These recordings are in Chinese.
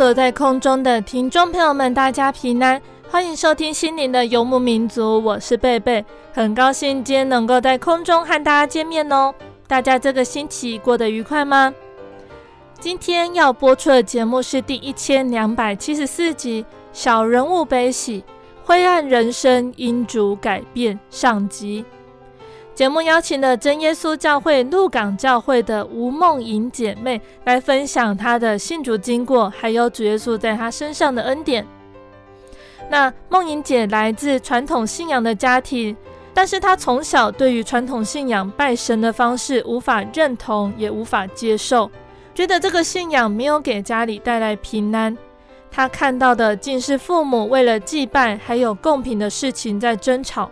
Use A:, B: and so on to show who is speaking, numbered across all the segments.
A: 所在空中的听众朋友们，大家平安。欢迎收听心灵的游牧民族，我是贝贝，很高兴今天能够在空中和大家见面哦。大家这个星期过得愉快吗？今天要播出的节目是第一千两百七十四集《小人物悲喜，灰暗人生因主改变》上集。节目邀请了真耶稣教会鹿港教会的吴梦莹姐妹来分享她的信主经过，还有主耶稣在她身上的恩典。那梦莹姐来自传统信仰的家庭，但是她从小对于传统信仰拜神的方式无法认同，也无法接受，觉得这个信仰没有给家里带来平安。她看到的竟是父母为了祭拜还有贡品的事情在争吵。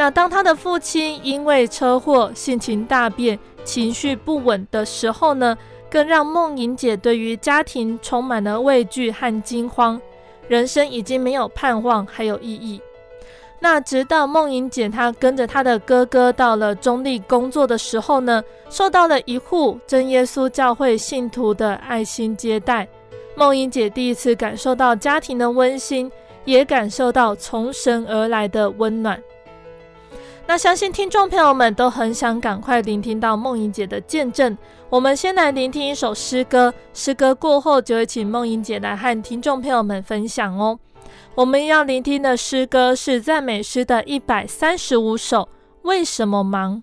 A: 那当他的父亲因为车祸性情大变、情绪不稳的时候呢，更让梦莹姐对于家庭充满了畏惧和惊慌。人生已经没有盼望，还有意义。那直到梦莹姐她跟着她的哥哥到了中立工作的时候呢，受到了一户真耶稣教会信徒的爱心接待。梦莹姐第一次感受到家庭的温馨，也感受到从神而来的温暖。那相信听众朋友们都很想赶快聆听到梦莹姐的见证。我们先来聆听一首诗歌，诗歌过后就会请梦莹姐来和听众朋友们分享哦。我们要聆听的诗歌是赞美诗的一百三十五首，为什么忙？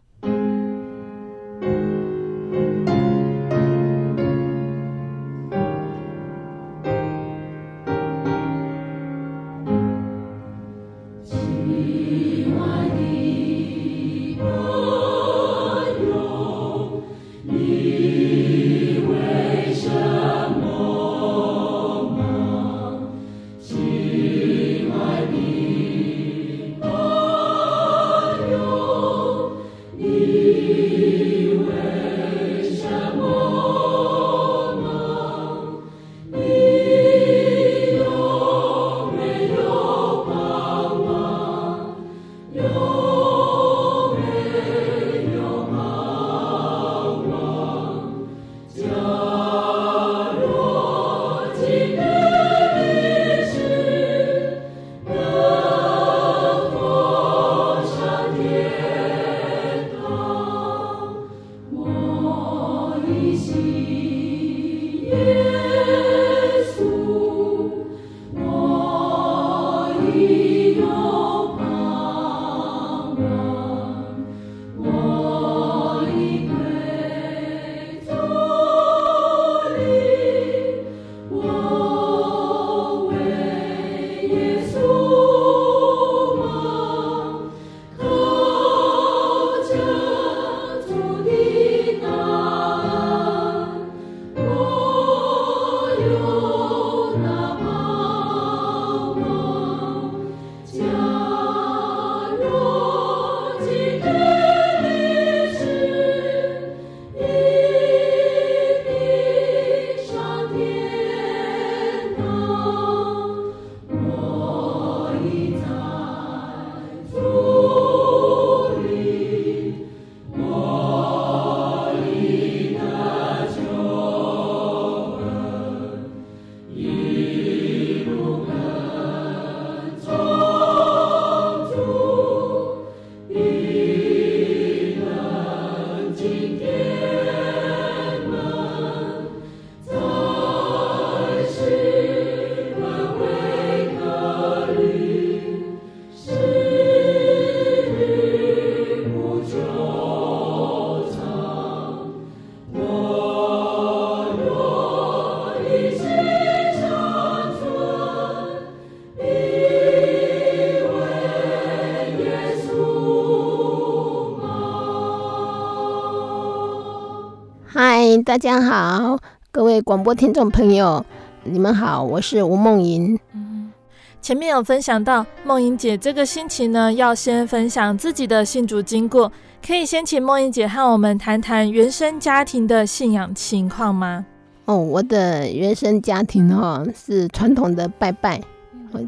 B: 大家好，各位广播听众朋友，你们好，我是吴梦莹。
A: 嗯，前面有分享到梦莹姐这个星期呢，要先分享自己的信主经过，可以先请梦莹姐和我们谈谈原生家庭的信仰情况吗？
B: 哦，我的原生家庭哈、哦、是传统的拜拜，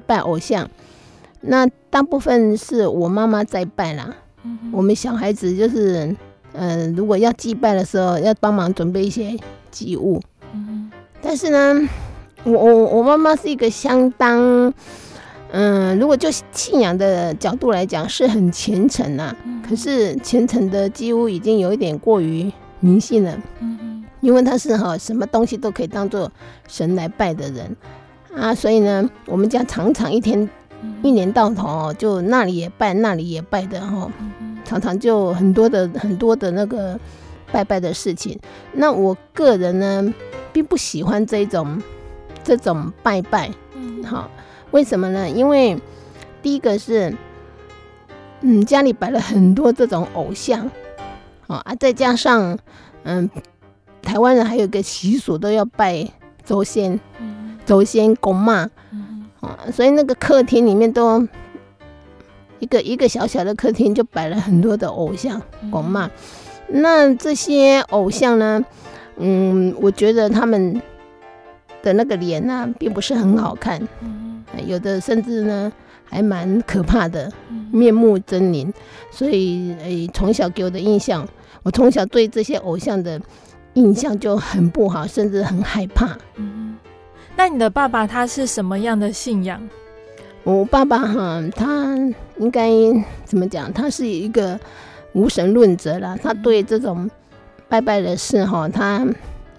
B: 拜偶像，那大部分是我妈妈在拜啦。嗯、我们小孩子就是。嗯、呃，如果要祭拜的时候，要帮忙准备一些祭物。嗯，但是呢，我我我妈妈是一个相当，嗯、呃，如果就信仰的角度来讲，是很虔诚呐、啊。嗯。可是虔诚的几乎已经有一点过于迷信了。嗯。因为他是哈什么东西都可以当做神来拜的人啊，所以呢，我们家常常一天一年到头就那里也拜，那里也拜的哈。常常就很多的很多的那个拜拜的事情，那我个人呢，并不喜欢这种这种拜拜，嗯，好，为什么呢？因为第一个是，嗯，家里摆了很多这种偶像，好啊，再加上，嗯，台湾人还有个习俗都要拜祖先，祖先公妈，啊，所以那个客厅里面都。一个一个小小的客厅就摆了很多的偶像，公妈。那这些偶像呢，嗯，我觉得他们的那个脸呢、啊，并不是很好看，有的甚至呢还蛮可怕的，面目狰狞。所以，诶，从小给我的印象，我从小对这些偶像的印象就很不好，甚至很害怕。
A: 嗯，那你的爸爸他是什么样的信仰？
B: 我爸爸哈，他应该怎么讲？他是一个无神论者啦。他对这种拜拜的事哈，他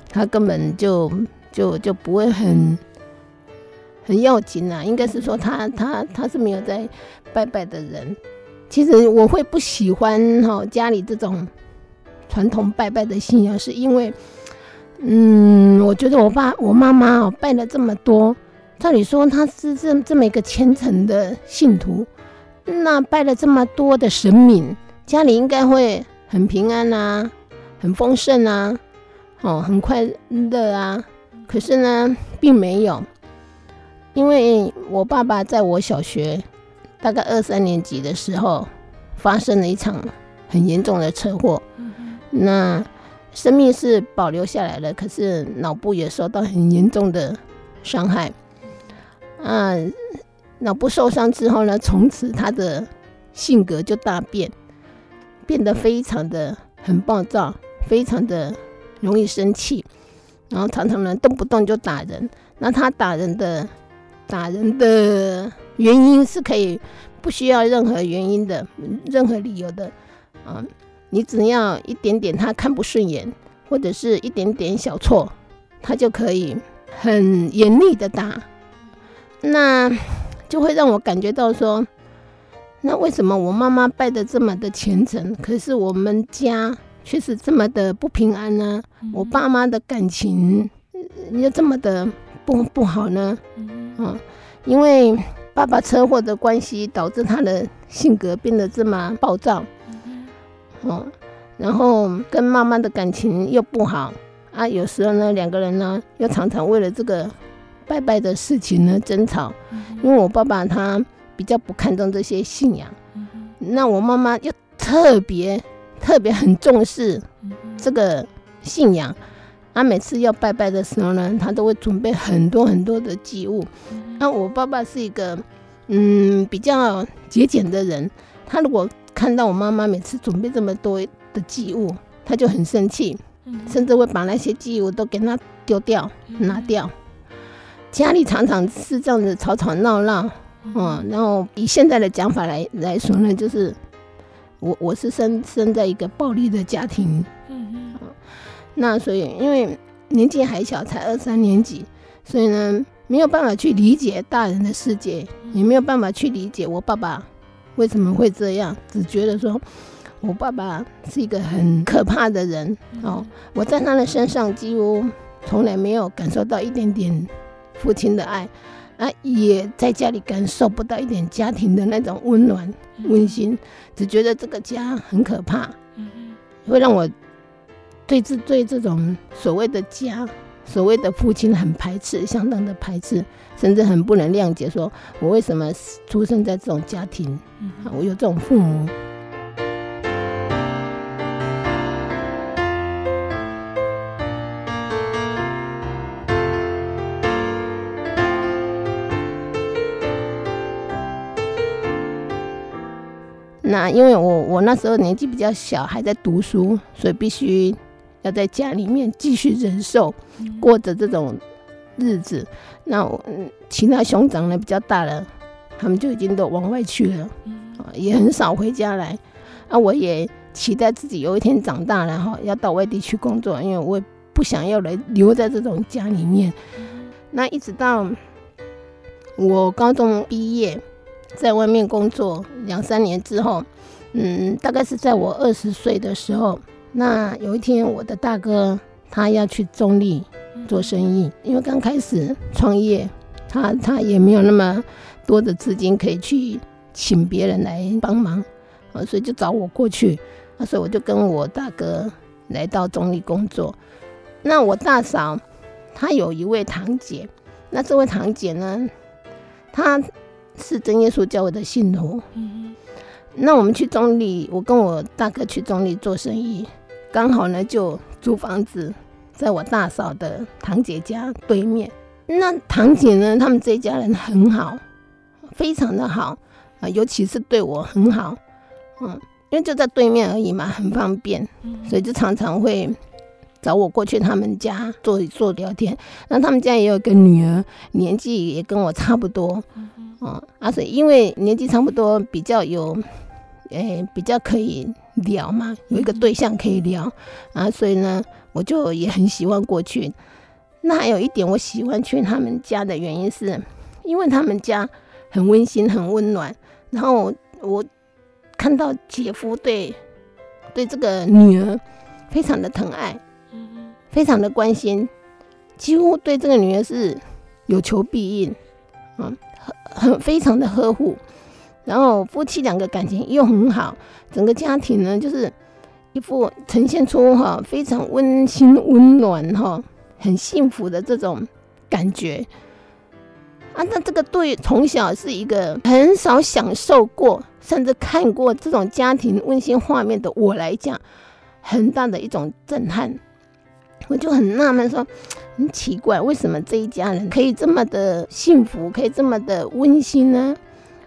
B: 他根本就就就不会很很要紧啦。应该是说他他他是没有在拜拜的人。其实我会不喜欢哈家里这种传统拜拜的信仰，是因为嗯，我觉得我爸我妈妈哦拜了这么多。照理说他是这这么一个虔诚的信徒，那拜了这么多的神明，家里应该会很平安啊，很丰盛啊，哦，很快乐啊。可是呢，并没有，因为我爸爸在我小学大概二三年级的时候，发生了一场很严重的车祸，那生命是保留下来了，可是脑部也受到很严重的伤害。啊，脑部受伤之后呢，从此他的性格就大变，变得非常的很暴躁，非常的容易生气，然后常常呢动不动就打人。那他打人的打人的原因是可以不需要任何原因的，任何理由的啊，你只要一点点他看不顺眼，或者是一点点小错，他就可以很严厉的打。那就会让我感觉到说，那为什么我妈妈拜得这么的虔诚，可是我们家却是这么的不平安呢？我爸妈的感情又这么的不不好呢？嗯，因为爸爸车祸的关系，导致他的性格变得这么暴躁，哦，然后跟妈妈的感情又不好啊，有时候呢，两个人呢又常常为了这个。拜拜的事情呢，争吵，因为我爸爸他比较不看重这些信仰，那我妈妈又特别特别很重视这个信仰，啊，每次要拜拜的时候呢，他都会准备很多很多的祭物。那我爸爸是一个嗯比较节俭的人，他如果看到我妈妈每次准备这么多的祭物，他就很生气，甚至会把那些祭物都给他丢掉、拿掉。家里常常是这样子吵吵闹闹，嗯，然后以现在的讲法来来说呢，就是我我是生生在一个暴力的家庭，嗯嗯，那所以因为年纪还小，才二三年级，所以呢没有办法去理解大人的世界，也没有办法去理解我爸爸为什么会这样，只觉得说我爸爸是一个很可怕的人哦，我在他的身上几乎从来没有感受到一点点。父亲的爱，啊，也在家里感受不到一点家庭的那种温暖、温馨，只觉得这个家很可怕，会让我对这对这种所谓的家，所谓的父亲很排斥，相当的排斥，甚至很不能谅解，说我为什么出生在这种家庭，我有这种父母。因为我我那时候年纪比较小，还在读书，所以必须要在家里面继续忍受，过着这种日子。那我其他兄长呢比较大了，他们就已经都往外去了，啊，也很少回家来。啊，我也期待自己有一天长大了哈，要到外地去工作，因为我也不想要来留在这种家里面。那一直到我高中毕业。在外面工作两三年之后，嗯，大概是在我二十岁的时候，那有一天我的大哥他要去中立做生意，因为刚开始创业，他他也没有那么多的资金可以去请别人来帮忙，啊，所以就找我过去，啊所以我就跟我大哥来到中立工作。那我大嫂她有一位堂姐，那这位堂姐呢，她。是真耶稣教会的信徒。嗯，那我们去中坜，我跟我大哥去中坜做生意，刚好呢就租房子，在我大嫂的堂姐家对面。那堂姐呢，他们这一家人很好，非常的好啊，尤其是对我很好。嗯，因为就在对面而已嘛，很方便，所以就常常会找我过去他们家坐一坐聊天。那他们家也有个女儿，年纪也跟我差不多。哦，啊，所以因为年纪差不多，比较有，诶、欸，比较可以聊嘛，有一个对象可以聊，啊，所以呢，我就也很喜欢过去。那还有一点，我喜欢去他们家的原因是，因为他们家很温馨、很温暖。然后我看到姐夫对对这个女儿非常的疼爱，非常的关心，几乎对这个女儿是有求必应，啊。很非常的呵护，然后夫妻两个感情又很好，整个家庭呢就是一副呈现出哈非常温馨温暖哈很幸福的这种感觉啊。那这个对从小是一个很少享受过，甚至看过这种家庭温馨画面的我来讲，很大的一种震撼。我就很纳闷说。很奇怪，为什么这一家人可以这么的幸福，可以这么的温馨呢？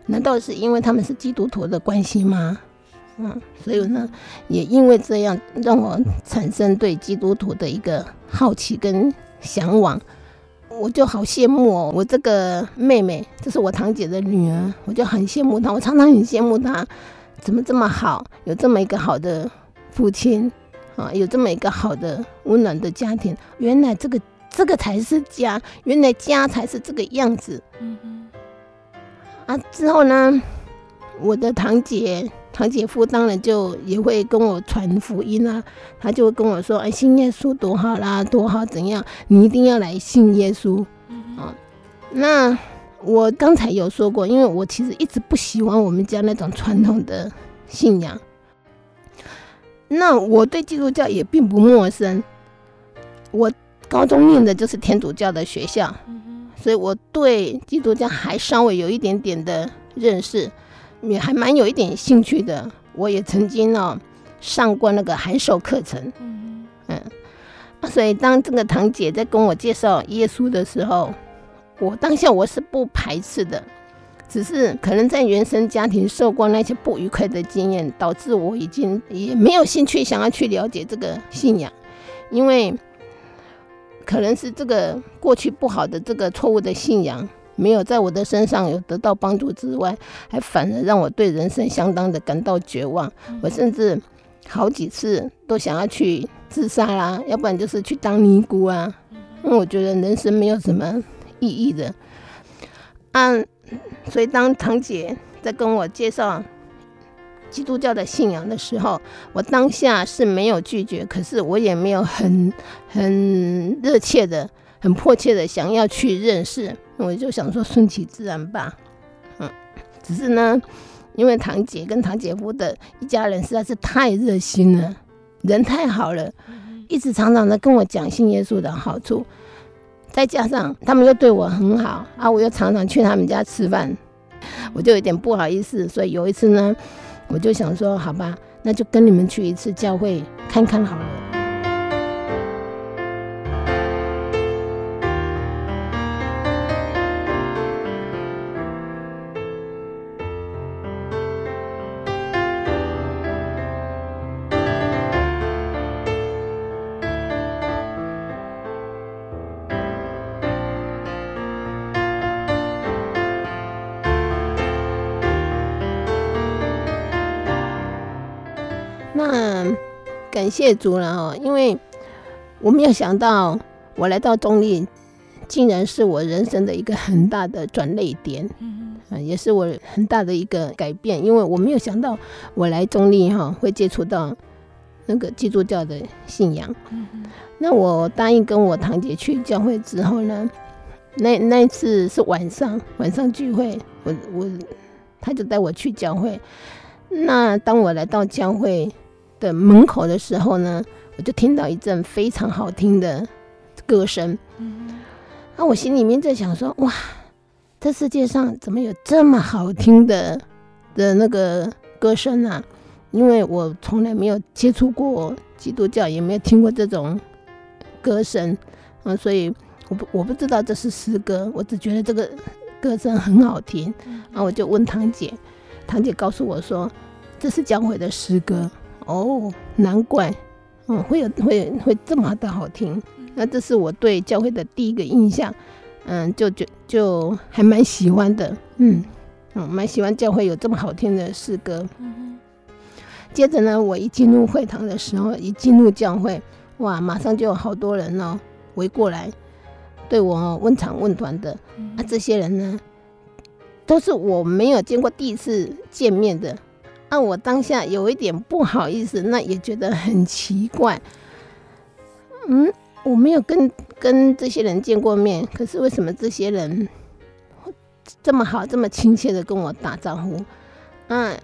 B: 难道是因为他们是基督徒的关系吗？嗯，所以呢，也因为这样，让我产生对基督徒的一个好奇跟向往。我就好羡慕哦，我这个妹妹，这是我堂姐的女儿，我就很羡慕她。我常常很羡慕她，怎么这么好，有这么一个好的父亲啊，有这么一个好的温暖的家庭。原来这个。这个才是家，原来家才是这个样子。嗯嗯。啊，之后呢，我的堂姐、堂姐夫当然就也会跟我传福音啊，他就会跟我说：“哎，信耶稣多好啦，多好怎样？你一定要来信耶稣。”啊，那我刚才有说过，因为我其实一直不喜欢我们家那种传统的信仰。那我对基督教也并不陌生，我。高中念的就是天主教的学校，所以我对基督教还稍微有一点点的认识，也还蛮有一点兴趣的。我也曾经哦上过那个函授课程，嗯，所以当这个堂姐在跟我介绍耶稣的时候，我当下我是不排斥的，只是可能在原生家庭受过那些不愉快的经验，导致我已经也没有兴趣想要去了解这个信仰，因为。可能是这个过去不好的这个错误的信仰，没有在我的身上有得到帮助之外，还反而让我对人生相当的感到绝望。我甚至好几次都想要去自杀啦，要不然就是去当尼姑啊。因为我觉得人生没有什么意义的。啊，所以当堂姐在跟我介绍。基督教的信仰的时候，我当下是没有拒绝，可是我也没有很很热切的、很迫切的想要去认识，我就想说顺其自然吧。嗯，只是呢，因为堂姐跟堂姐夫的一家人实在是太热心了，人太好了，一直常常的跟我讲信耶稣的好处，再加上他们又对我很好啊，我又常常去他们家吃饭，我就有点不好意思。所以有一次呢，我就想说，好吧，那就跟你们去一次教会看看好了。感谢主了哦，因为我没有想到我来到中立，竟然是我人生的一个很大的转捩点，嗯，也是我很大的一个改变。因为我没有想到我来中立哈会接触到那个基督教的信仰。那我答应跟我堂姐去教会之后呢，那那一次是晚上晚上聚会，我我他就带我去教会。那当我来到教会的门口的时候呢，我就听到一阵非常好听的歌声。嗯，那我心里面在想说：哇，这世界上怎么有这么好听的的那个歌声啊？因为我从来没有接触过基督教，也没有听过这种歌声啊，所以我不我不知道这是诗歌，我只觉得这个歌声很好听。然后我就问堂姐，堂姐告诉我说，这是教会的诗歌。哦，难怪，嗯，会有会会这么的好听。那这是我对教会的第一个印象，嗯，就就就还蛮喜欢的，嗯嗯，蛮喜欢教会有这么好听的诗歌。接着呢，我一进入会堂的时候，一进入教会，哇，马上就有好多人哦围过来，对我问长问短的。啊，这些人呢，都是我没有见过，第一次见面的。那我当下有一点不好意思，那也觉得很奇怪。嗯，我没有跟跟这些人见过面，可是为什么这些人这么好、这么亲切的跟我打招呼？嗯，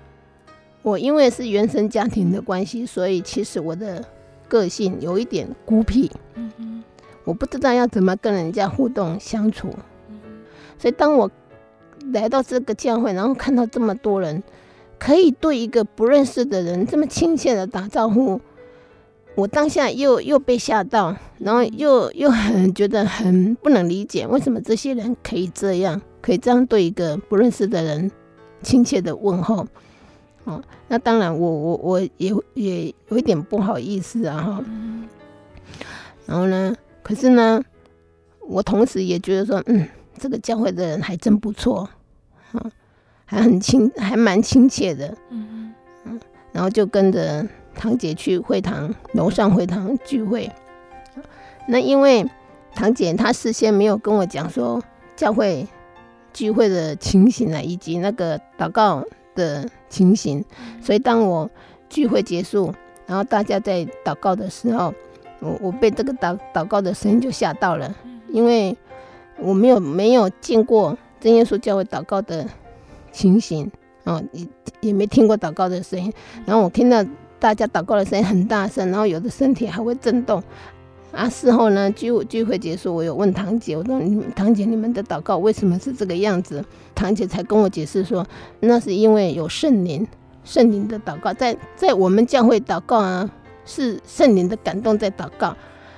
B: 我因为是原生家庭的关系，所以其实我的个性有一点孤僻。嗯嗯，我不知道要怎么跟人家互动相处。所以当我来到这个教会，然后看到这么多人。可以对一个不认识的人这么亲切的打招呼，我当下又又被吓到，然后又又很觉得很不能理解，为什么这些人可以这样，可以这样对一个不认识的人亲切的问候。哦，那当然我我我也也有一点不好意思啊哈。然后呢，可是呢，我同时也觉得说，嗯，这个教会的人还真不错，啊。还很亲，还蛮亲切的，嗯嗯，然后就跟着堂姐去会堂楼上会堂聚会。那因为堂姐她事先没有跟我讲说教会聚会的情形啊，以及那个祷告的情形，所以当我聚会结束，然后大家在祷告的时候，我我被这个祷祷告的声音就吓到了，因为我没有没有见过真耶稣教会祷告的。情形哦，也也没听过祷告的声音，然后我听到大家祷告的声音很大声，然后有的身体还会震动。啊，事后呢，聚聚会结束，我有问堂姐，我说：“堂姐，你们的祷告为什么是这个样子？”堂姐才跟我解释说：“那是因为有圣灵，圣灵的祷告，在在我们教会祷告啊，是圣灵的感动在祷告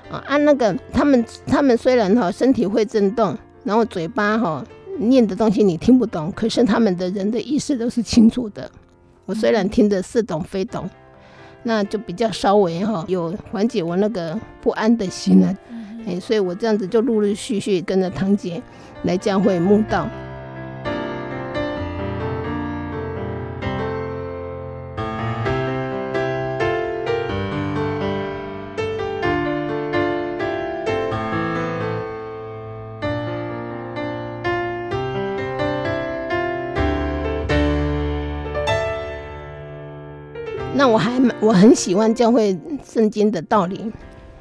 B: 啊。按那个他们他们虽然哈身体会震动，然后嘴巴哈。”念的东西你听不懂，可是他们的人的意思都是清楚的。我虽然听得似懂非懂，那就比较稍微哈有缓解我那个不安的心了。哎，所以我这样子就陆陆续续跟着堂姐来教会慕道。很喜欢教会圣经的道理，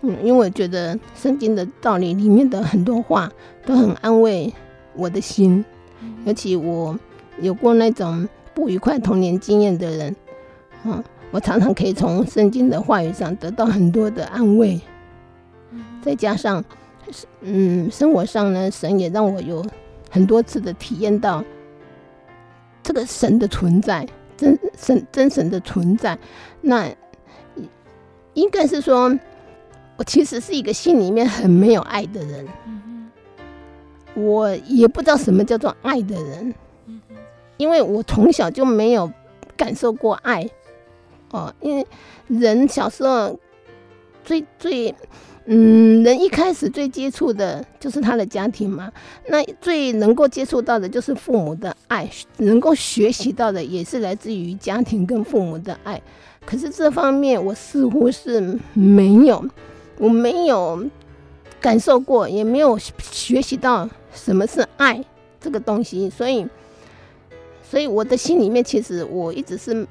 B: 嗯，因为我觉得圣经的道理里面的很多话都很安慰我的心，尤其我有过那种不愉快童年经验的人，嗯，我常常可以从圣经的话语上得到很多的安慰，再加上，嗯，生活上呢，神也让我有很多次的体验到这个神的存在，真神真神的存在。那应该是说，我其实是一个心里面很没有爱的人，我也不知道什么叫做爱的人，因为我从小就没有感受过爱。哦，因为人小时候最最，嗯，人一开始最接触的就是他的家庭嘛，那最能够接触到的就是父母的爱，能够学习到的也是来自于家庭跟父母的爱。可是这方面我似乎是没有，我没有感受过，也没有学习到什么是爱这个东西，所以，所以我的心里面其实我一直是。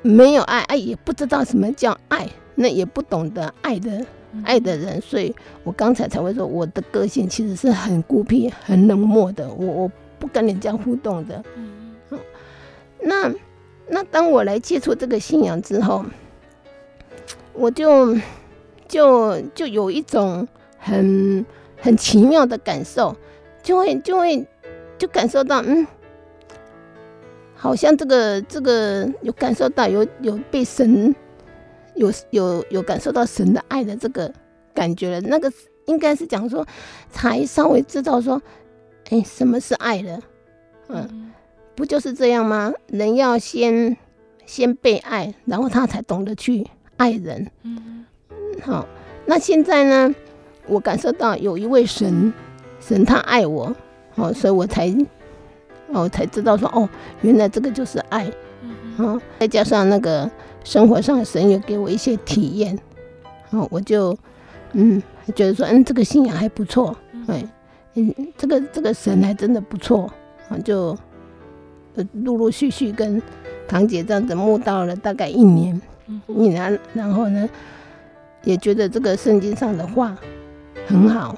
B: 没有爱，爱也不知道什么叫爱，那也不懂得爱的爱的人，所以我刚才才会说，我的个性其实是很孤僻、很冷漠的，我我不跟人家互动的。嗯，那那当我来接触这个信仰之后，我就就就有一种很很奇妙的感受，就会就会就感受到嗯。好像这个这个有感受到有有被神有有有感受到神的爱的这个感觉了，那个应该是讲说才稍微知道说，哎，什么是爱了？嗯，不就是这样吗？人要先先被爱，然后他才懂得去爱人。嗯，好，那现在呢，我感受到有一位神，神他爱我，哦，所以我才。哦，才知道说哦，原来这个就是爱，嗯，再加上那个生活上神也给我一些体验，哦，我就嗯觉得说嗯这个信仰还不错，哎，嗯这个这个神还真的不错，啊就陆陆续续跟堂姐这样子慕道了大概一年，一年，然后呢也觉得这个圣经上的话很好，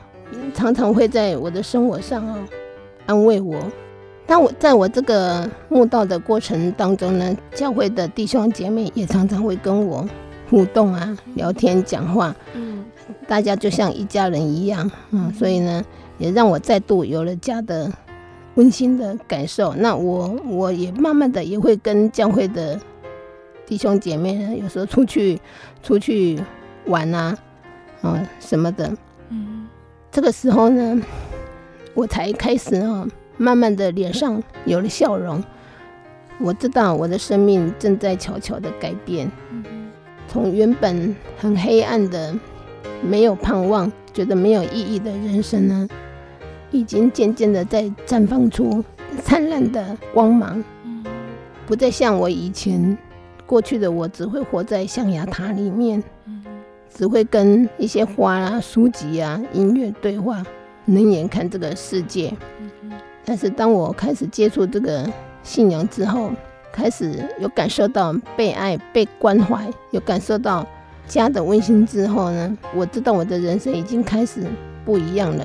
B: 常常会在我的生活上哦安慰我。那我在我这个慕道的过程当中呢，教会的弟兄姐妹也常常会跟我互动啊，聊天讲话，嗯，大家就像一家人一样，嗯，所以呢，也让我再度有了家的温馨的感受。那我我也慢慢的也会跟教会的弟兄姐妹呢，有时候出去出去玩啊，嗯，什么的，嗯，这个时候呢，我才开始啊。慢慢的脸上有了笑容，我知道我的生命正在悄悄的改变，从原本很黑暗的、没有盼望、觉得没有意义的人生呢，已经渐渐的在绽放出灿烂的光芒，不再像我以前过去的我，只会活在象牙塔里面，只会跟一些花啊、书籍啊、音乐对话，冷眼看这个世界。但是当我开始接触这个信仰之后，开始有感受到被爱、被关怀，有感受到家的温馨之后呢，我知道我的人生已经开始不一样了。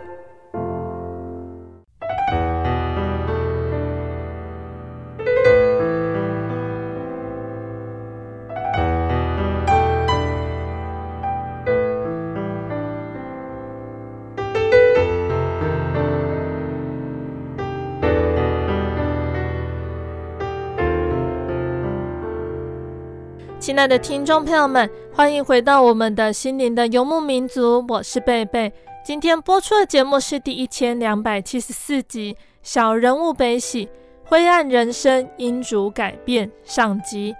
A: 亲爱的听众朋友们，欢迎回到我们的心灵的游牧民族，我是贝贝。今天播出的节目是第一千两百七十四集《小人物悲喜：灰暗人生因主改变》上集。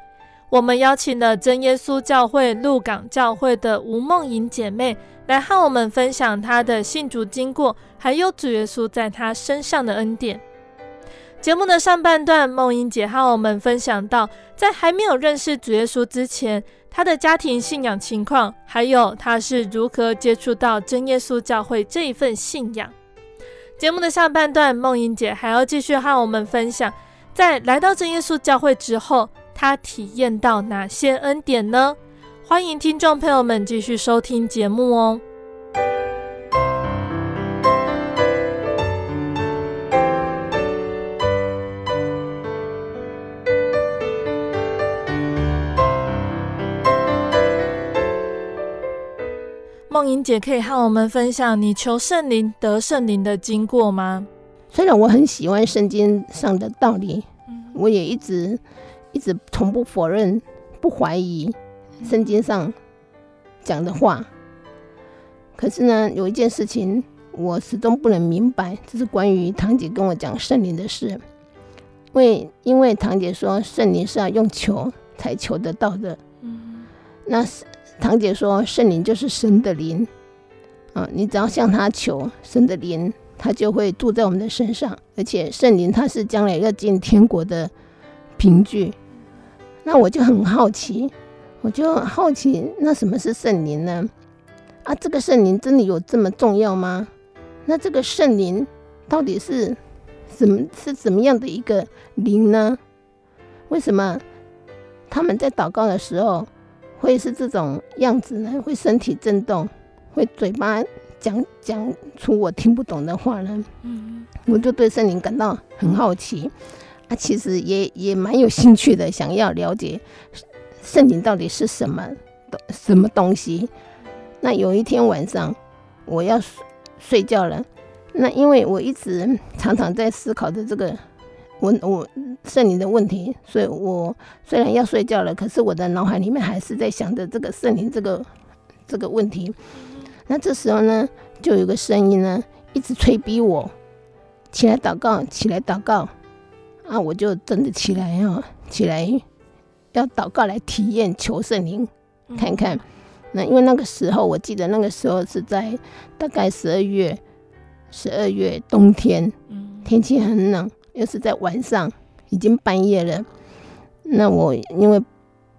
A: 我们邀请了真耶稣教会鹿港教会的吴梦莹姐妹来和我们分享她的信主经过，还有主耶稣在她身上的恩典。节目的上半段，梦莹姐和我们分享到，在还没有认识主耶稣之前，她的家庭信仰情况，还有她是如何接触到真耶稣教会这一份信仰。节目的下半段，梦莹姐还要继续和我们分享，在来到真耶稣教会之后，她体验到哪些恩典呢？欢迎听众朋友们继续收听节目哦。梦莹姐可以和我们分享你求圣灵得圣灵的经过吗？
B: 虽然我很喜欢圣经上的道理，我也一直一直从不否认、不怀疑圣经上讲的话。可是呢，有一件事情我始终不能明白，这是关于堂姐跟我讲圣灵的事。因为因为堂姐说圣灵是要用求才求得到的，那是。堂姐说：“圣灵就是神的灵，啊，你只要向他求神的灵，他就会住在我们的身上。而且圣灵他是将来要进天国的凭据。那我就很好奇，我就好奇，那什么是圣灵呢？啊，这个圣灵真的有这么重要吗？那这个圣灵到底是什么？是怎么样的一个灵呢？为什么他们在祷告的时候？”会是这种样子呢？会身体震动，会嘴巴讲讲出我听不懂的话呢？嗯，我就对圣灵感到很好奇，啊，其实也也蛮有兴趣的，想要了解圣灵到底是什么什么东西。那有一天晚上，我要睡睡觉了，那因为我一直常常在思考的这个。我我圣灵的问题，所以我虽然要睡觉了，可是我的脑海里面还是在想着这个圣灵这个这个问题。那这时候呢，就有个声音呢，一直催逼我起来祷告，起来祷告。啊，我就真的起来啊，起来要祷告来体验求圣灵看看。那因为那个时候，我记得那个时候是在大概十二月，十二月冬天，天气很冷。又是在晚上，已经半夜了。那我因为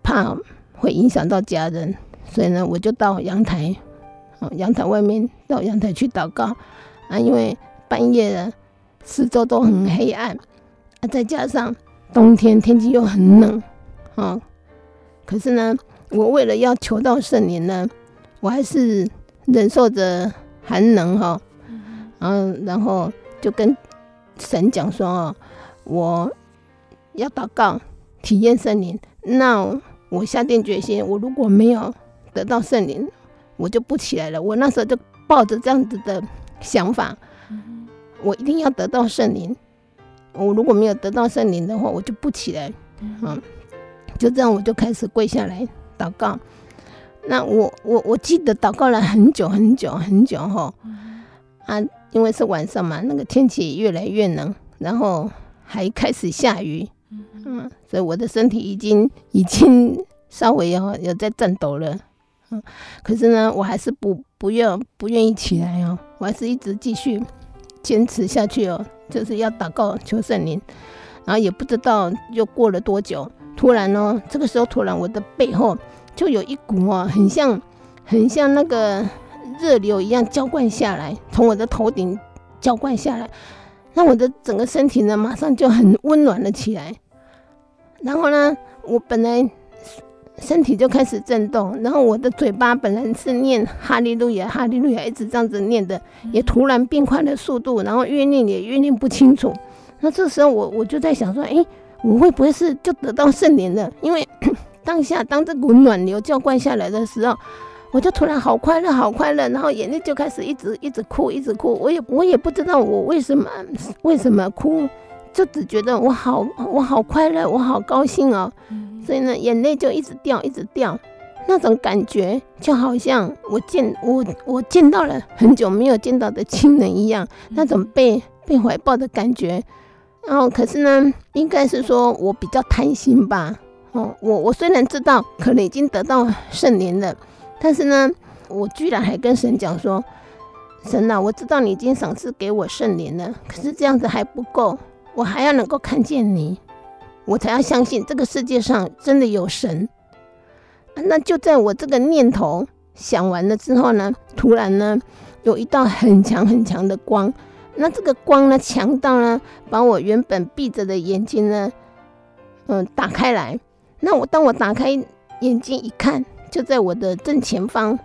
B: 怕会影响到家人，所以呢，我就到阳台，哦，阳台外面到阳台去祷告。啊，因为半夜了，四周都很黑暗，啊，再加上冬天天气又很冷，啊，可是呢，我为了要求到圣灵呢，我还是忍受着寒冷哈，嗯，然后就跟。神讲说：“哦，我要祷告，体验圣灵。那我下定决心，我如果没有得到圣灵，我就不起来了。我那时候就抱着这样子的想法，我一定要得到圣灵。我如果没有得到圣灵的话，我就不起来。嗯，就这样，我就开始跪下来祷告。那我我我记得祷告了很久很久很久哈，啊。”因为是晚上嘛，那个天气越来越冷，然后还开始下雨，嗯，所以我的身体已经已经稍微有有在颤抖了，嗯，可是呢，我还是不不愿不愿意起来哦，我还是一直继续坚持下去哦，就是要祷告求圣灵，然后也不知道又过了多久，突然哦，这个时候突然我的背后就有一股哦，很像很像那个。热流一样浇灌下来，从我的头顶浇灌下来，那我的整个身体呢，马上就很温暖了起来。然后呢，我本来身体就开始震动，然后我的嘴巴本来是念哈利路亚，哈利路亚，一直这样子念的，也突然变快了速度，然后越念也越念不清楚。那这时候我我就在想说，哎，我会不会是就得到圣灵了？因为 当下当这股暖流浇灌下来的时候。我就突然好快乐，好快乐，然后眼泪就开始一直一直哭，一直哭。我也我也不知道我为什么为什么哭，就只觉得我好我好快乐，我好高兴哦。所以呢，眼泪就一直掉，一直掉。那种感觉就好像我见我我见到了很久没有见到的亲人一样，那种被被怀抱的感觉。然后可是呢，应该是说我比较贪心吧。哦，我我虽然知道可能已经得到圣灵了，但是呢，我居然还跟神讲说：“神啊，我知道你已经赏赐给我圣灵了，可是这样子还不够，我还要能够看见你，我才要相信这个世界上真的有神。”那就在我这个念头想完了之后呢，突然呢，有一道很强很强的光，那这个光呢，强到呢，把我原本闭着的眼睛呢，嗯，打开来。那我当我打开眼睛一看，就在我的正前方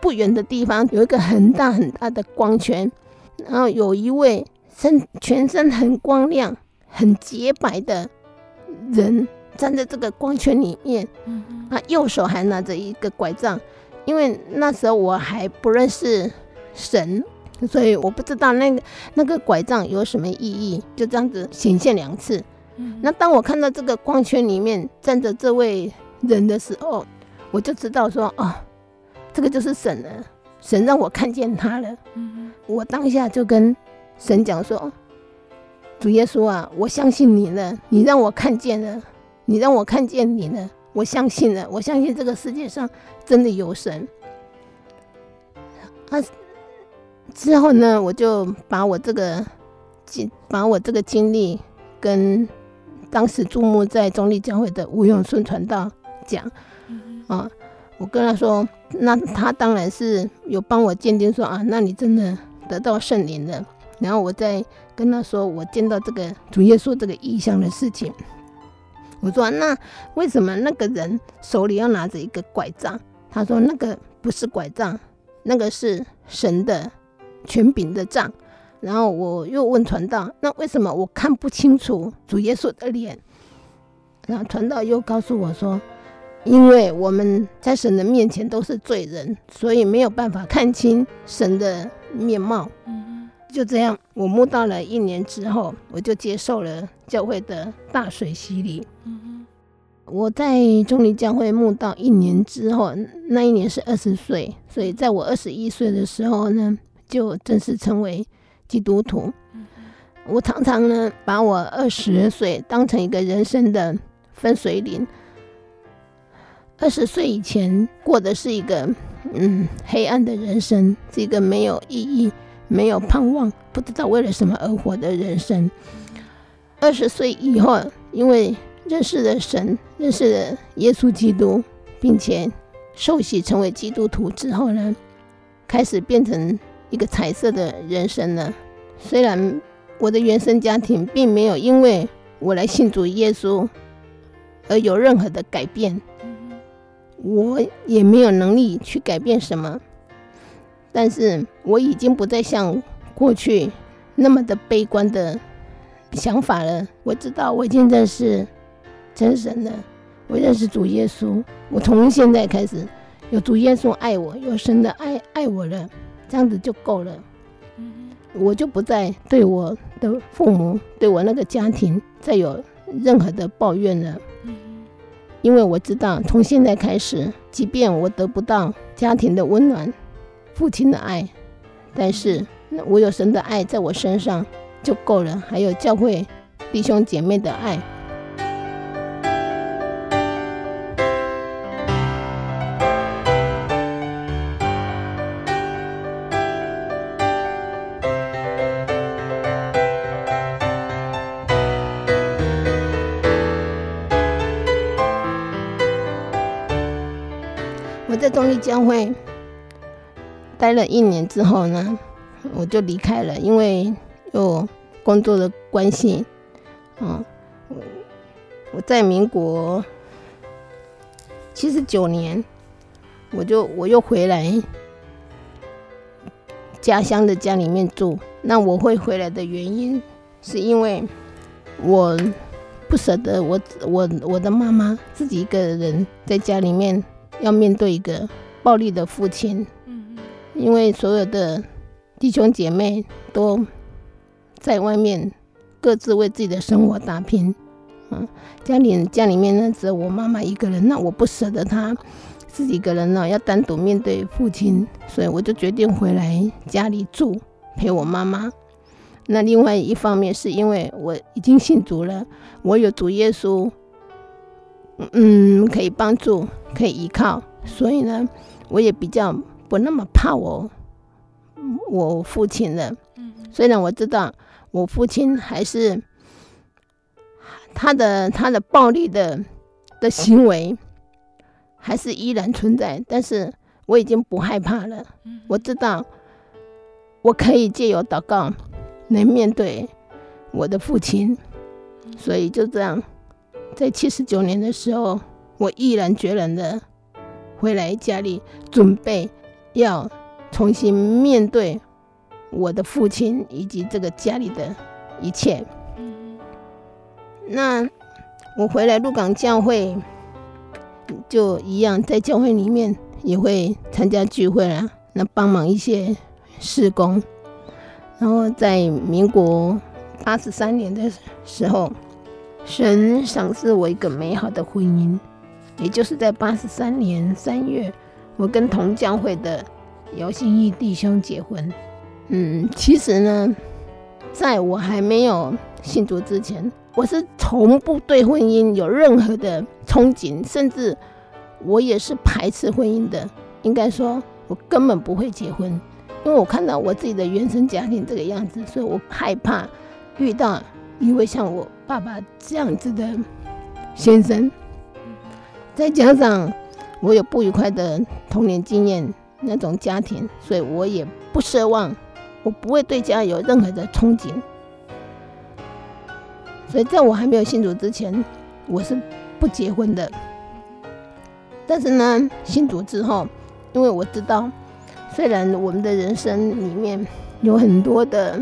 B: 不远的地方，有一个很大很大的光圈，然后有一位身全身很光亮、很洁白的人。站在这个光圈里面，啊右手还拿着一个拐杖，因为那时候我还不认识神，所以我不知道那个那个拐杖有什么意义，就这样子显现两次。那当我看到这个光圈里面站着这位人的时候，我就知道说，哦，这个就是神了，神让我看见他了。我当下就跟神讲说，主耶稣啊，我相信你了，你让我看见了。你让我看见你了，我相信了，我相信这个世界上真的有神。啊，之后呢，我就把我这个经，把我这个经历跟当时注目在中立教会的吴永顺传道讲。啊，我跟他说，那他当然是有帮我鉴定说啊，那你真的得到圣灵了。然后我再跟他说，我见到这个主耶稣这个异象的事情。我说：“那为什么那个人手里要拿着一个拐杖？”他说：“那个不是拐杖，那个是神的权柄的杖。”然后我又问传道：“那为什么我看不清楚主耶稣的脸？”然后传道又告诉我说：“因为我们在神的面前都是罪人，所以没有办法看清神的面貌。”就这样，我慕到了一年之后，我就接受了教会的大水洗礼。我在中立教会慕到一年之后，那一年是二十岁，所以在我二十一岁的时候呢，就正式成为基督徒。我常常呢，把我二十岁当成一个人生的分水岭。二十岁以前过的是一个嗯黑暗的人生，是一个没有意义。没有盼望，不知道为了什么而活的人生。二十岁以后，因为认识了神，认识了耶稣基督，并且受洗成为基督徒之后呢，开始变成一个彩色的人生了。虽然我的原生家庭并没有因为我来信主耶稣而有任何的改变，我也没有能力去改变什么。但是我已经不再像过去那么的悲观的想法了。我知道我已经认识真神了，我认识主耶稣。我从现在开始有主耶稣爱我，有神的爱爱我了，这样子就够了。我就不再对我的父母、对我那个家庭再有任何的抱怨了。因为我知道从现在开始，即便我得不到家庭的温暖。父亲的爱，但是我有神的爱在我身上就够了，还有教会弟兄姐妹的爱。我在教会。待了一年之后呢，我就离开了，因为有工作的关系。嗯，我在民国七十九年，我就我又回来家乡的家里面住。那我会回来的原因，是因为我不舍得我我我的妈妈自己一个人在家里面要面对一个暴力的父亲。嗯嗯因为所有的弟兄姐妹都在外面各自为自己的生活打拼，嗯，家里家里面呢只有我妈妈一个人，那我不舍得她自己一个人呢，要单独面对父亲，所以我就决定回来家里住陪我妈妈。那另外一方面是因为我已经信主了，我有主耶稣，嗯，可以帮助，可以依靠，所以呢，我也比较不那么怕我我父亲了。虽然我知道我父亲还是他的他的暴力的的行为还是依然存在，但是我已经不害怕了。我知道我可以借由祷告来面对我的父亲，所以就这样，在七十九年的时候，我毅然决然的回来家里，准备要重新面对。我的父亲以及这个家里的一切。那我回来鹿港教会，就一样在教会里面也会参加聚会啦，那帮忙一些事工。然后在民国八十三年的时候，神赏赐我一个美好的婚姻，也就是在八十三年三月，我跟同教会的姚信义弟兄结婚。嗯，其实呢，在我还没有信主之前，我是从不对婚姻有任何的憧憬，甚至我也是排斥婚姻的。应该说，我根本不会结婚，因为我看到我自己的原生家庭这个样子，所以我害怕遇到一位像我爸爸这样子的先生。再加上我有不愉快的童年经验，那种家庭，所以我也不奢望。我不会对家有任何的憧憬，所以在我还没有信主之前，我是不结婚的。但是呢，信主之后，因为我知道，虽然我们的人生里面有很多的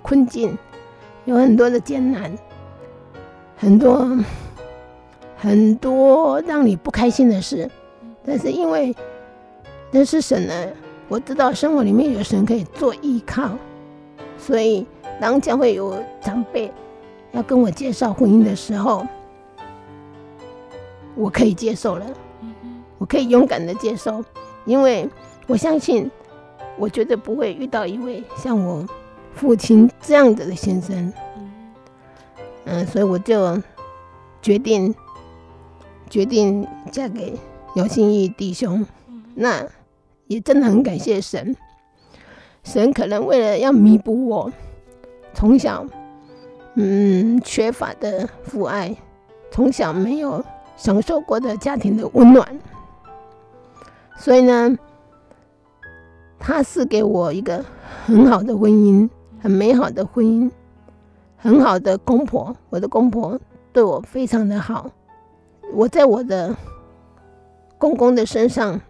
B: 困境，有很多的艰难，很多很多让你不开心的事，但是因为那是神呢。我知道生活里面有神可以做依靠，所以当教会有长辈要跟我介绍婚姻的时候，我可以接受了，我可以勇敢的接受，因为我相信我绝对不会遇到一位像我父亲这样子的先生。嗯，所以我就决定决定嫁给姚心义弟兄。那。也真的很感谢神，神可能为了要弥补我从小嗯缺乏的父爱，从小没有享受过的家庭的温暖，所以呢，他是给我一个很好的婚姻，很美好的婚姻，很好的公婆。我的公婆对我非常的好，我在我的公公的身上。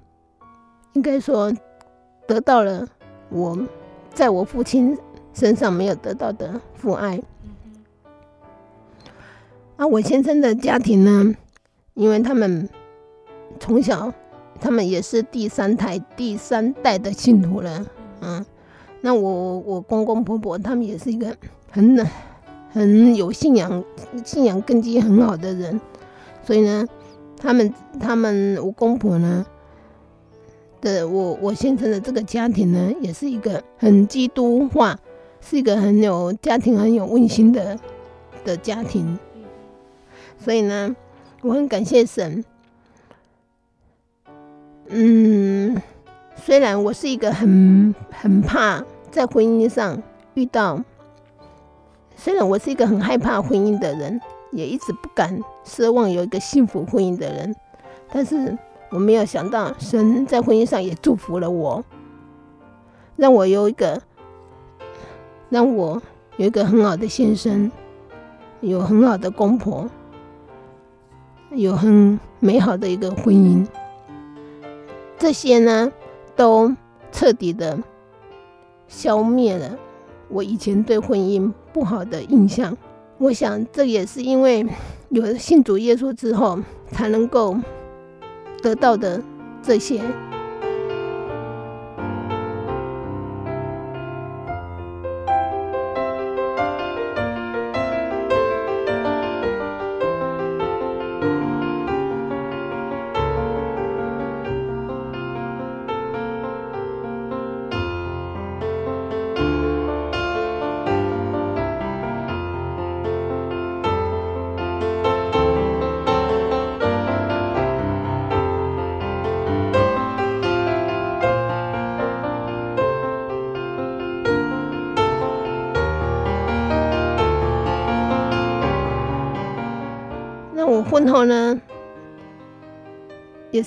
B: 应该说，得到了我在我父亲身上没有得到的父爱。啊，我先生的家庭呢，因为他们从小，他们也是第三代、第三代的信徒了。嗯，那我我公公婆婆他们也是一个很很有信仰、信仰根基很好的人，所以呢，他们他们我公婆呢。的我我先生的这个家庭呢，也是一个很基督化，是一个很有家庭很有温馨的的家庭，所以呢，我很感谢神。嗯，虽然我是一个很很怕在婚姻上遇到，虽然我是一个很害怕婚姻的人，也一直不敢奢望有一个幸福婚姻的人，但是。我没有想到，神在婚姻上也祝福了我，让我有一个，让我有一个很好的先生，有很好的公婆，有很美好的一个婚姻。这些呢，都彻底的消灭了我以前对婚姻不好的印象。我想，这也是因为有了信主耶稣之后，才能够。得到的这些。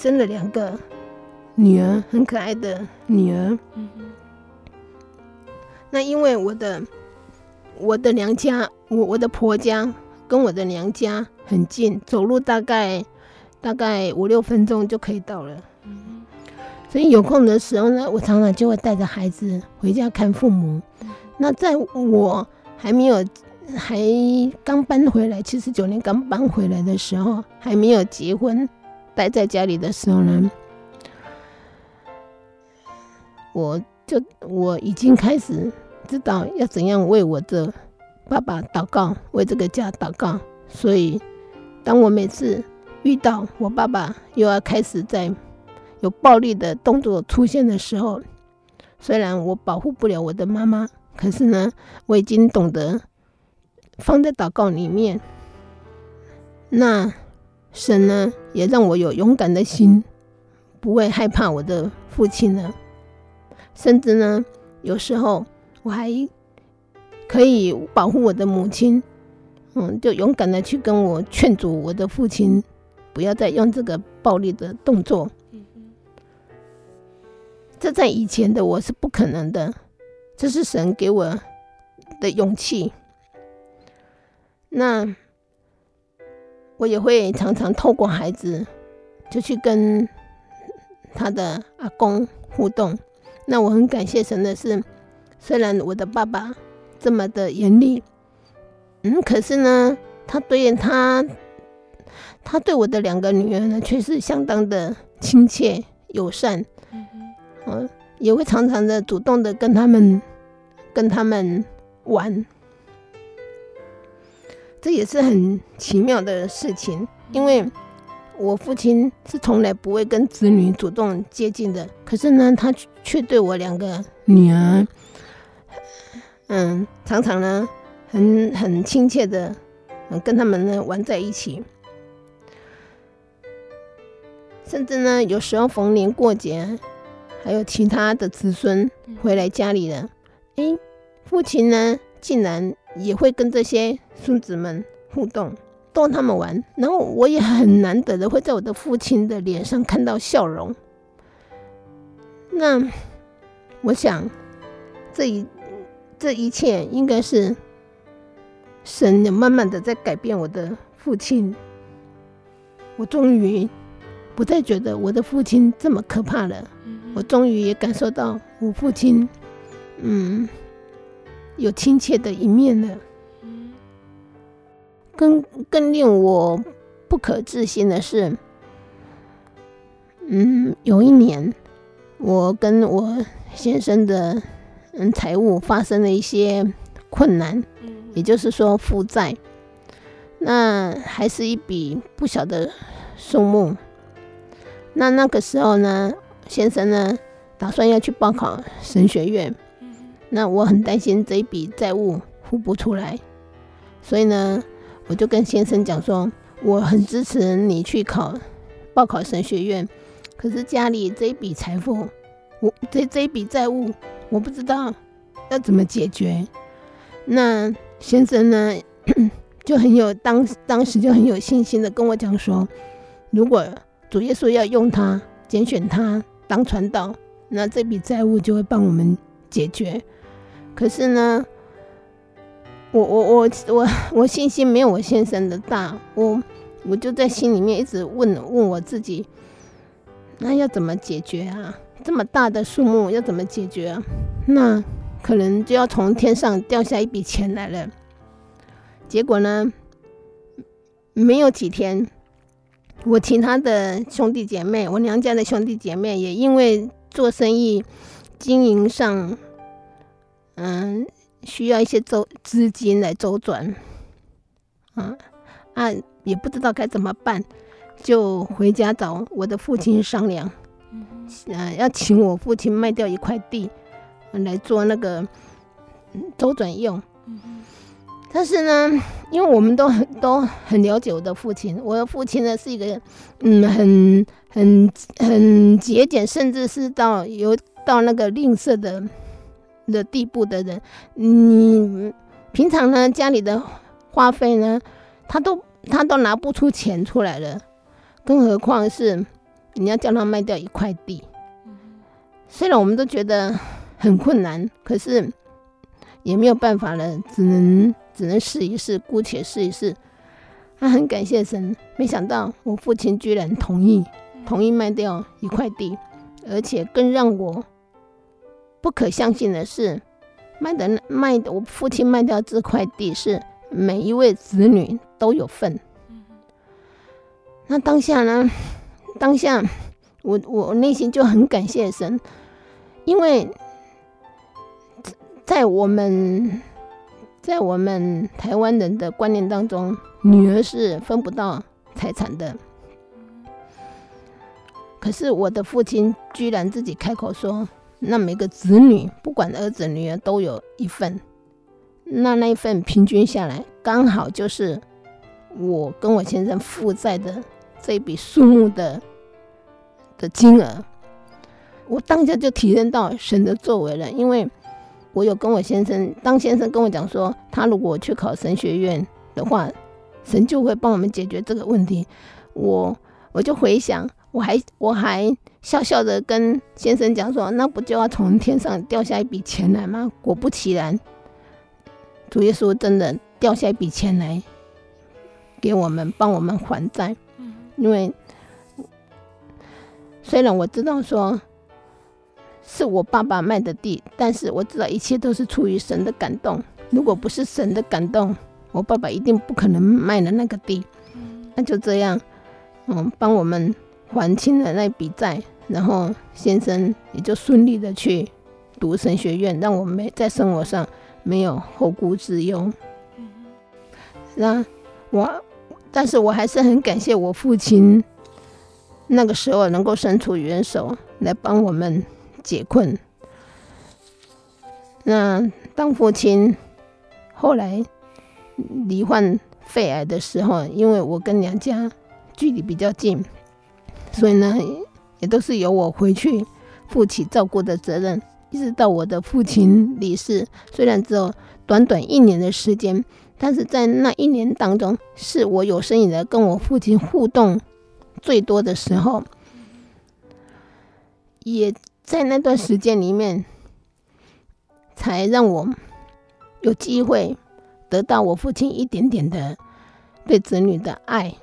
B: 生了两个女儿，很可爱的女儿。
A: 嗯
B: 那因为我的我的娘家，我我的婆家跟我的娘家很近，走路大概大概五六分钟就可以到了。
A: 嗯
B: 所以有空的时候呢，我常常就会带着孩子回家看父母。那在我还没有还刚搬回来，七十九年刚搬回来的时候，还没有结婚，待在家里的时候呢，我就我已经开始知道要怎样为我的爸爸祷告，为这个家祷告。所以，当我每次遇到我爸爸又要开始在有暴力的动作出现的时候，虽然我保护不了我的妈妈，可是呢，我已经懂得放在祷告里面。那神呢，也让我有勇敢的心，不会害怕我的父亲呢。甚至呢，有时候我还可以保护我的母亲，嗯，就勇敢的去跟我劝阻我的父亲，不要再用这个暴力的动作。这在以前的我是不可能的，这是神给我的勇气。那我也会常常透过孩子，就去跟他的阿公互动。那我很感谢神的是，虽然我的爸爸这么的严厉，嗯，可是呢，他对他，他对我的两个女儿呢，却是相当的亲切友善。嗯，也会常常的主动的跟他们，跟他们玩，这也是很奇妙的事情。因为我父亲是从来不会跟子女主动接近的，可是呢，他却对我两个女儿，嗯，常常呢，很很亲切的，嗯，跟他们呢玩在一起，甚至呢，有时候逢年过节。还有其他的子孙回来家里了，哎，父亲呢，竟然也会跟这些孙子们互动，逗他们玩。然后我也很难得的会在我的父亲的脸上看到笑容。那我想，这一这一切应该是神慢慢的在改变我的父亲。我终于不再觉得我的父亲这么可怕了。我终于也感受到我父亲，嗯，有亲切的一面呢。更更令我不可置信的是，嗯，有一年我跟我先生的嗯财务发生了一些困难，也就是说负债，那还是一笔不小的数目。那那个时候呢，先生呢，打算要去报考神学院，那我很担心这一笔债务付不出来，所以呢，我就跟先生讲说，我很支持你去考报考神学院，可是家里这一笔财富，我这这一笔债务，我不知道要怎么解决。那先生呢，就很有当当时就很有信心的跟我讲说，如果主耶稣要用他，拣选他。当传道，那这笔债务就会帮我们解决。可是呢，我我我我我信心没有我先生的大，我我就在心里面一直问问我自己，那要怎么解决啊？这么大的数目要怎么解决啊？那可能就要从天上掉下一笔钱来了。结果呢，没有几天。我其他的兄弟姐妹，我娘家的兄弟姐妹也因为做生意、经营上，嗯，需要一些周资金来周转，嗯啊，也不知道该怎么办，就回家找我的父亲商量，嗯，啊，要请我父亲卖掉一块地，来做那个周转用。但是呢，因为我们都很都很了解我的父亲，我的父亲呢是一个，嗯，很很很节俭，甚至是到有到那个吝啬的的地步的人。你平常呢家里的花费呢，他都他都拿不出钱出来了，更何况是你要叫他卖掉一块地。虽然我们都觉得很困难，可是也没有办法了，只能只能试一试，姑且试一试。他很感谢神，没想到我父亲居然同意，同意卖掉一块地，而且更让我不可相信的是，卖的卖的我父亲卖掉这块地是每一位子女都有份。那当下呢？当下我我内心就很感谢神。因为，在我们，在我们台湾人的观念当中，女儿是分不到财产的。可是我的父亲居然自己开口说：“那每个子女，不管儿子女儿，都有一份。那那一份平均下来，刚好就是我跟我先生负债的这笔数目的的金额。”我当下就体验到神的作为了，因为我有跟我先生，当先生跟我讲说，他如果去考神学院的话，神就会帮我们解决这个问题。我我就回想，我还我还笑笑的跟先生讲说，那不就要从天上掉下一笔钱来吗？果不其然，主耶稣真的掉下一笔钱来给我们，帮我们还债。因为虽然我知道说。是我爸爸卖的地，但是我知道一切都是出于神的感动。如果不是神的感动，我爸爸一定不可能卖了那个地。那就这样，嗯，帮我们还清了那笔债，然后先生也就顺利的去读神学院，让我没在生活上没有后顾之忧。那我，但是我还是很感谢我父亲，那个时候能够伸出援手来帮我们。解困。那当父亲后来罹患肺癌的时候，因为我跟娘家距离比较近，所以呢，也都是由我回去负起照顾的责任，一直到我的父亲离世。虽然只有短短一年的时间，但是在那一年当中，是我有生以来跟我父亲互动最多的时候，也。在那段时间里面，才让我有机会得到我父亲一点点的对子女的爱，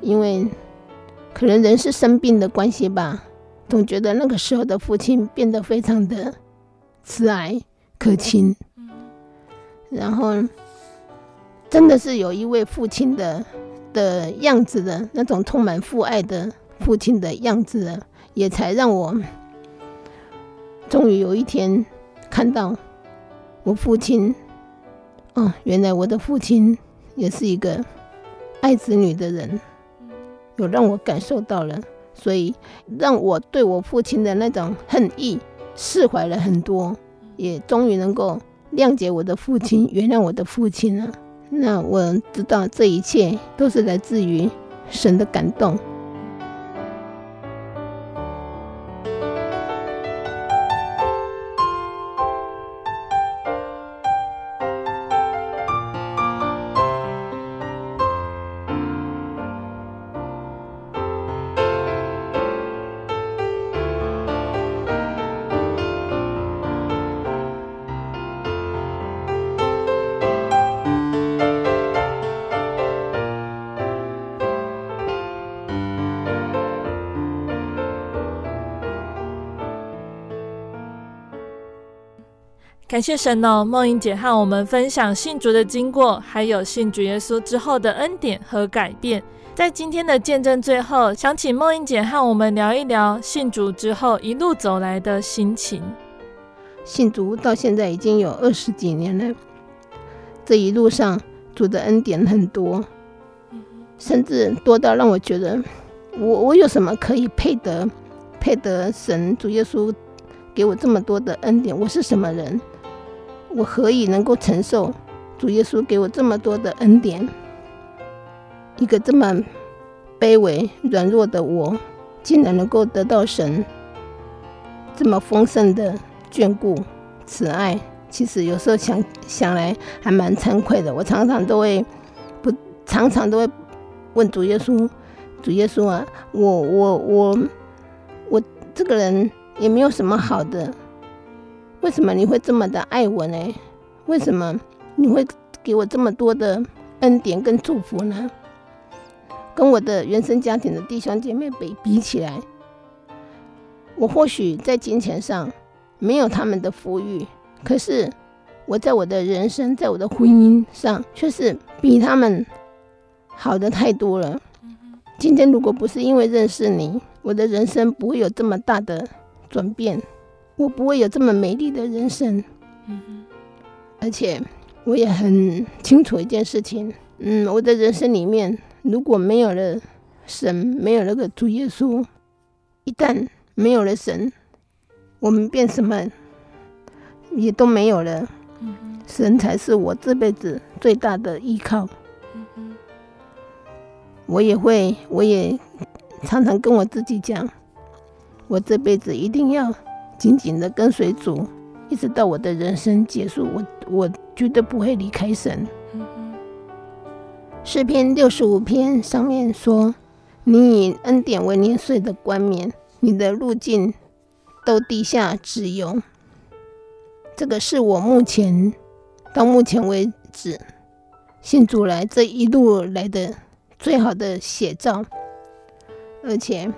B: 因为可能人是生病的关系吧，总觉得那个时候的父亲变得非常的慈爱可亲，然后真的是有一位父亲的的样子的那种充满父爱的父亲的样子，也才让我。终于有一天看到我父亲，哦，原来我的父亲也是一个爱子女的人，有让我感受到了，所以让我对我父亲的那种恨意释怀了很多，也终于能够谅解我的父亲，原谅我的父亲了。那我知道这一切都是来自于神的感动。
A: 感谢神哦，梦莹姐和我们分享信主的经过，还有信主耶稣之后的恩典和改变。在今天的见证最后，想请梦莹姐和我们聊一聊信主之后一路走来的心情。
B: 信主到现在已经有二十几年了，这一路上主的恩典很多，甚至多到让我觉得我我有什么可以配得配得神主耶稣给我这么多的恩典？我是什么人？我何以能够承受主耶稣给我这么多的恩典？一个这么卑微软弱的我，竟然能够得到神这么丰盛的眷顾、慈爱。其实有时候想想来还蛮惭愧的。我常常都会不常常都会问主耶稣：“主耶稣啊，我我我我这个人也没有什么好的，为什么你会这么的爱我呢？为什么你会给我这么多的恩典跟祝福呢？跟我的原生家庭的弟兄姐妹比比起来，我或许在金钱上没有他们的富裕，可是。”我在我的人生，在我的婚姻上，却是比他们好的太多了。今天如果不是因为认识你，我的人生不会有这么大的转变，我不会有这么美丽的人生。而且我也很清楚一件事情，嗯，我的人生里面如果没有了神，没有那个主耶稣，一旦没有了神，我们变什么也都没有了。神才是我这辈子最大的依靠。我也会，我也常常跟我自己讲，我这辈子一定要紧紧的跟随主，一直到我的人生结束，我我绝对不会离开神。诗篇六十五篇上面说：“你以恩典为年岁的冠冕，你的路径都地下脂油。”这个是我目前到目前为止信主来这一路来的最好的写照，而且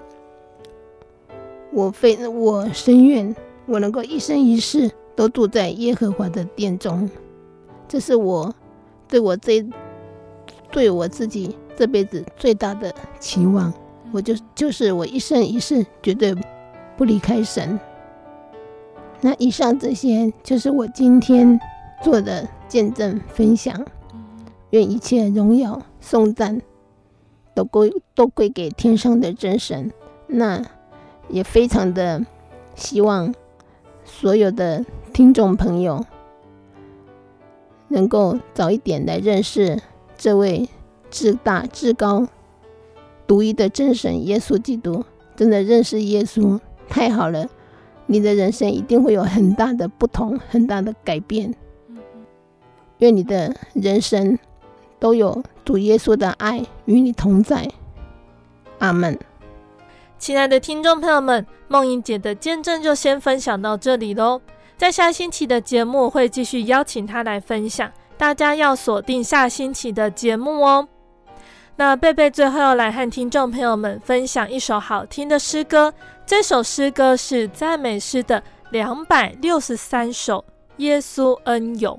B: 我非我深愿我能够一生一世都住在耶和华的殿中，这是我对我这对我自己这辈子最大的期望。我就就是我一生一世绝对不离开神。那以上这些就是我今天做的见证分享，愿一切荣耀颂赞都归都归给天上的真神。那也非常的希望所有的听众朋友能够早一点来认识这位至大至高独一的真神耶稣基督。真的认识耶稣太好了。你的人生一定会有很大的不同，很大的改变。愿你的人生都有主耶稣的爱与你同在。阿门。
A: 亲爱的听众朋友们，梦莹姐的见证就先分享到这里喽。在下星期的节目会继续邀请她来分享，大家要锁定下星期的节目哦。那贝贝最后要来和听众朋友们分享一首好听的诗歌，这首诗歌是赞美诗的两百六十三首，耶稣恩友。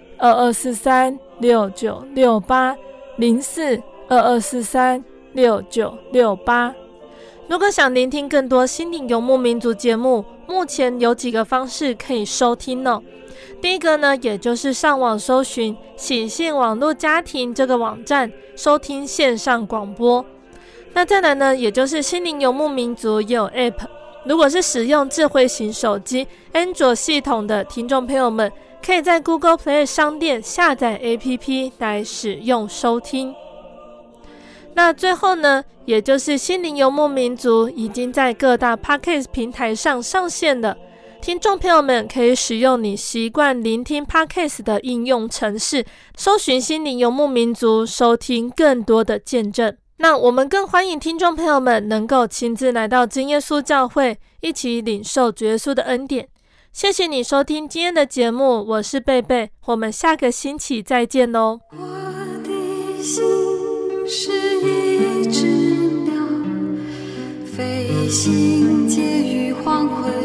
A: 二二四三。六九六八零四二二四三六九六八。如果想聆听更多心灵游牧民族节目，目前有几个方式可以收听呢？第一个呢，也就是上网搜寻喜信网络家庭这个网站，收听线上广播。那再来呢，也就是心灵游牧民族也有 App。如果是使用智慧型手机安卓系统的听众朋友们，可以在 Google Play 商店下载 APP 来使用收听。那最后呢，也就是心灵游牧民族已经在各大 Podcast 平台上上线了。听众朋友们可以使用你习惯聆听 Podcast 的应用程式，搜寻心灵游牧民族，收听更多的见证。那我们更欢迎听众朋友们能够亲自来到真耶稣教会，一起领受主耶稣的恩典。谢谢你收听今天的节目，我是贝贝，我们下个星期再见哦。
C: 我的心是一只鸟，飞行介于黄昏。